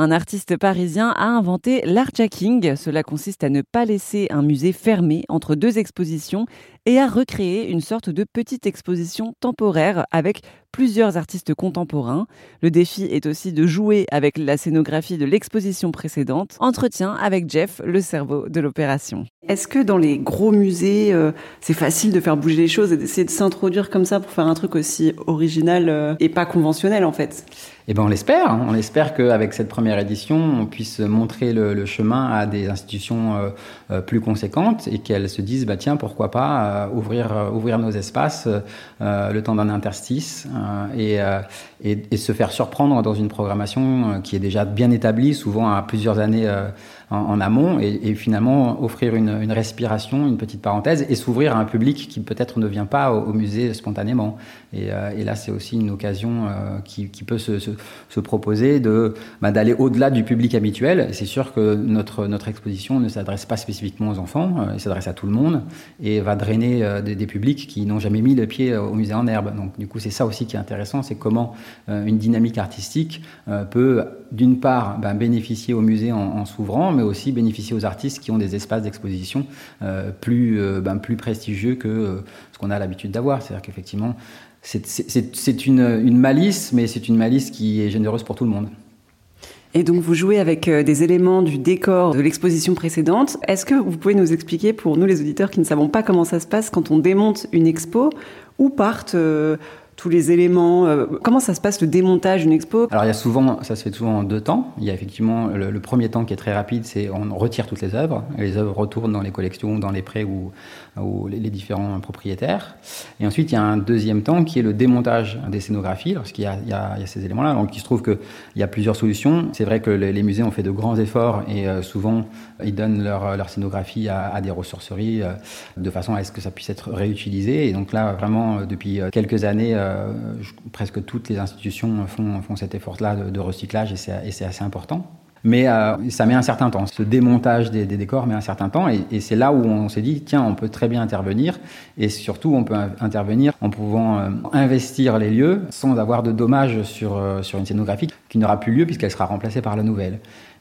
Un artiste parisien a inventé l'artjacking. Cela consiste à ne pas laisser un musée fermé entre deux expositions et à recréer une sorte de petite exposition temporaire avec plusieurs artistes contemporains. Le défi est aussi de jouer avec la scénographie de l'exposition précédente. Entretien avec Jeff, le cerveau de l'opération. Est-ce que dans les gros musées, euh, c'est facile de faire bouger les choses et d'essayer de s'introduire comme ça pour faire un truc aussi original euh, et pas conventionnel en fait? Eh ben on l'espère. Hein. On espère qu'avec cette première édition, on puisse montrer le, chemin à des institutions euh, plus conséquentes et qu'elles se disent, bah tiens, pourquoi pas euh, ouvrir ouvrir nos espaces le temps d'un interstice et, et, et, se faire surprendre dans une programmation qui est déjà bien établie, souvent à plusieurs années en, amont et, finalement offrir une, respiration, une petite parenthèse et s'ouvrir à un public qui peut-être ne vient pas au, musée spontanément. Et, euh, là, c'est aussi une occasion euh, qui, peut se, se, se proposer de bah, d'aller au-delà du public habituel. C'est sûr que notre exposition ne s'adresse pas spécifiquement aux enfants, euh, elle s'adresse à tout le monde et va drainer des, des, publics qui n'ont jamais mis le pied au musée en herbe. Donc du coup, c'est ça aussi qui est intéressant, c'est comment une dynamique artistique peut d'une part bah, bénéficier au musée en, en s'ouvrant, mais aussi bénéficier aux artistes qui ont des espaces d'exposition euh, plus, euh, ben, plus prestigieux que euh, ce qu'on a l'habitude d'avoir. C'est-à-dire qu'effectivement, c'est une malice, mais c'est une malice qui est généreuse pour tout le monde. Et donc vous jouez avec des éléments du décor de l'exposition précédente. Est-ce que vous pouvez nous expliquer pour nous les auditeurs qui ne savons pas comment ça se passe quand on démonte une expo, où partent tous les éléments euh, Comment ça se passe le démontage d'une expo? Alors il y a souvent, ça se fait souvent en deux temps. Il y a effectivement le, premier temps qui est très rapide, c'est on retire toutes les œuvres, les œuvres retournent dans les collections, dans les prêts ou, ou les, différents propriétaires. Et ensuite il y a un deuxième temps qui est le démontage des scénographies, lorsqu'il y, y, a, ces éléments-là. Donc il se trouve qu'il y a plusieurs solutions. C'est vrai que les, musées ont fait de grands efforts et euh, souvent ils donnent leur, leur scénographie à, des ressourceries euh, de façon à ce que ça puisse être réutilisé. Et donc là vraiment depuis quelques années presque toutes les institutions font, cet effort-là de, recyclage et c'est assez important. Mais euh, ça met un certain temps. Ce démontage des, décors met un certain temps et, c'est là où on s'est dit, tiens, on peut très bien intervenir et surtout on peut intervenir en pouvant euh, investir les lieux sans avoir de dommages sur une scénographie qui n'aura plus lieu puisqu'elle sera remplacée par la nouvelle.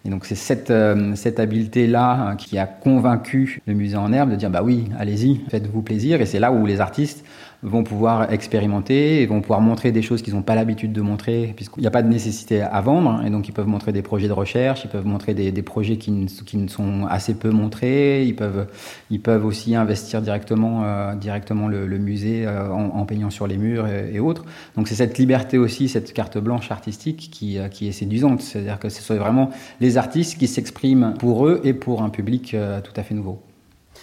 Et donc c'est cette, cette habileté-là hein, qui a convaincu le musée en herbe de dire, bah oui, allez-y, faites-vous plaisir. Et c'est là où les artistes vont pouvoir expérimenter et vont pouvoir montrer des choses qu'ils n'ont pas l'habitude de montrer, puisqu'il n'y a pas de nécessité à vendre, et donc ils peuvent montrer des projets de recherche, ils peuvent montrer des, des projets qui ne, qui ne, sont assez peu montrés, ils peuvent, ils peuvent aussi investir directement, euh, directement le, musée euh, en, peignant sur les murs et, autres. Donc c'est cette liberté aussi, cette carte blanche artistique qui, euh, qui est séduisante, c'est-à-dire que ce sont vraiment les artistes qui s'expriment pour eux et pour un public euh, tout à fait nouveau.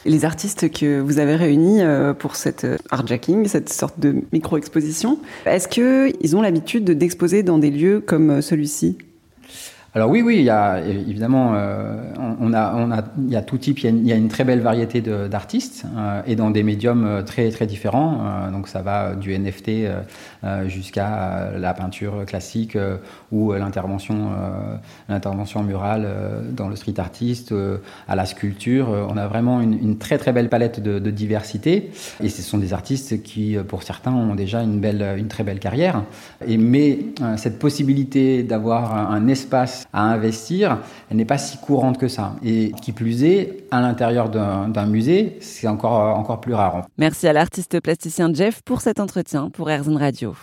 Les artistes que vous avez réunis euh, pour cette euh, artjacking, cette sorte de micro-exposition, est-ce qu'ils ont l'habitude d'exposer dans des lieux comme euh, celui-ci? Alors oui, oui, il y a évidemment, euh, on, a, on a, il y a tout type, il y a une, très belle variété d'artistes euh, et dans des médiums euh, très très différents. Donc ça va du NFT jusqu'à la peinture classique ou l'intervention, l'intervention murale dans le street artiste, à la sculpture. On a vraiment une, très très belle palette de, diversité et ce sont des artistes qui, pour certains, ont déjà une belle, une très belle carrière. Et mais cette possibilité d'avoir un espace à investir, elle n'est pas si courante que ça. Et qui plus est, à l'intérieur d'un musée, c'est encore, encore plus rare. Merci à l'artiste plasticien Jeff pour cet entretien pour Airzone Radio.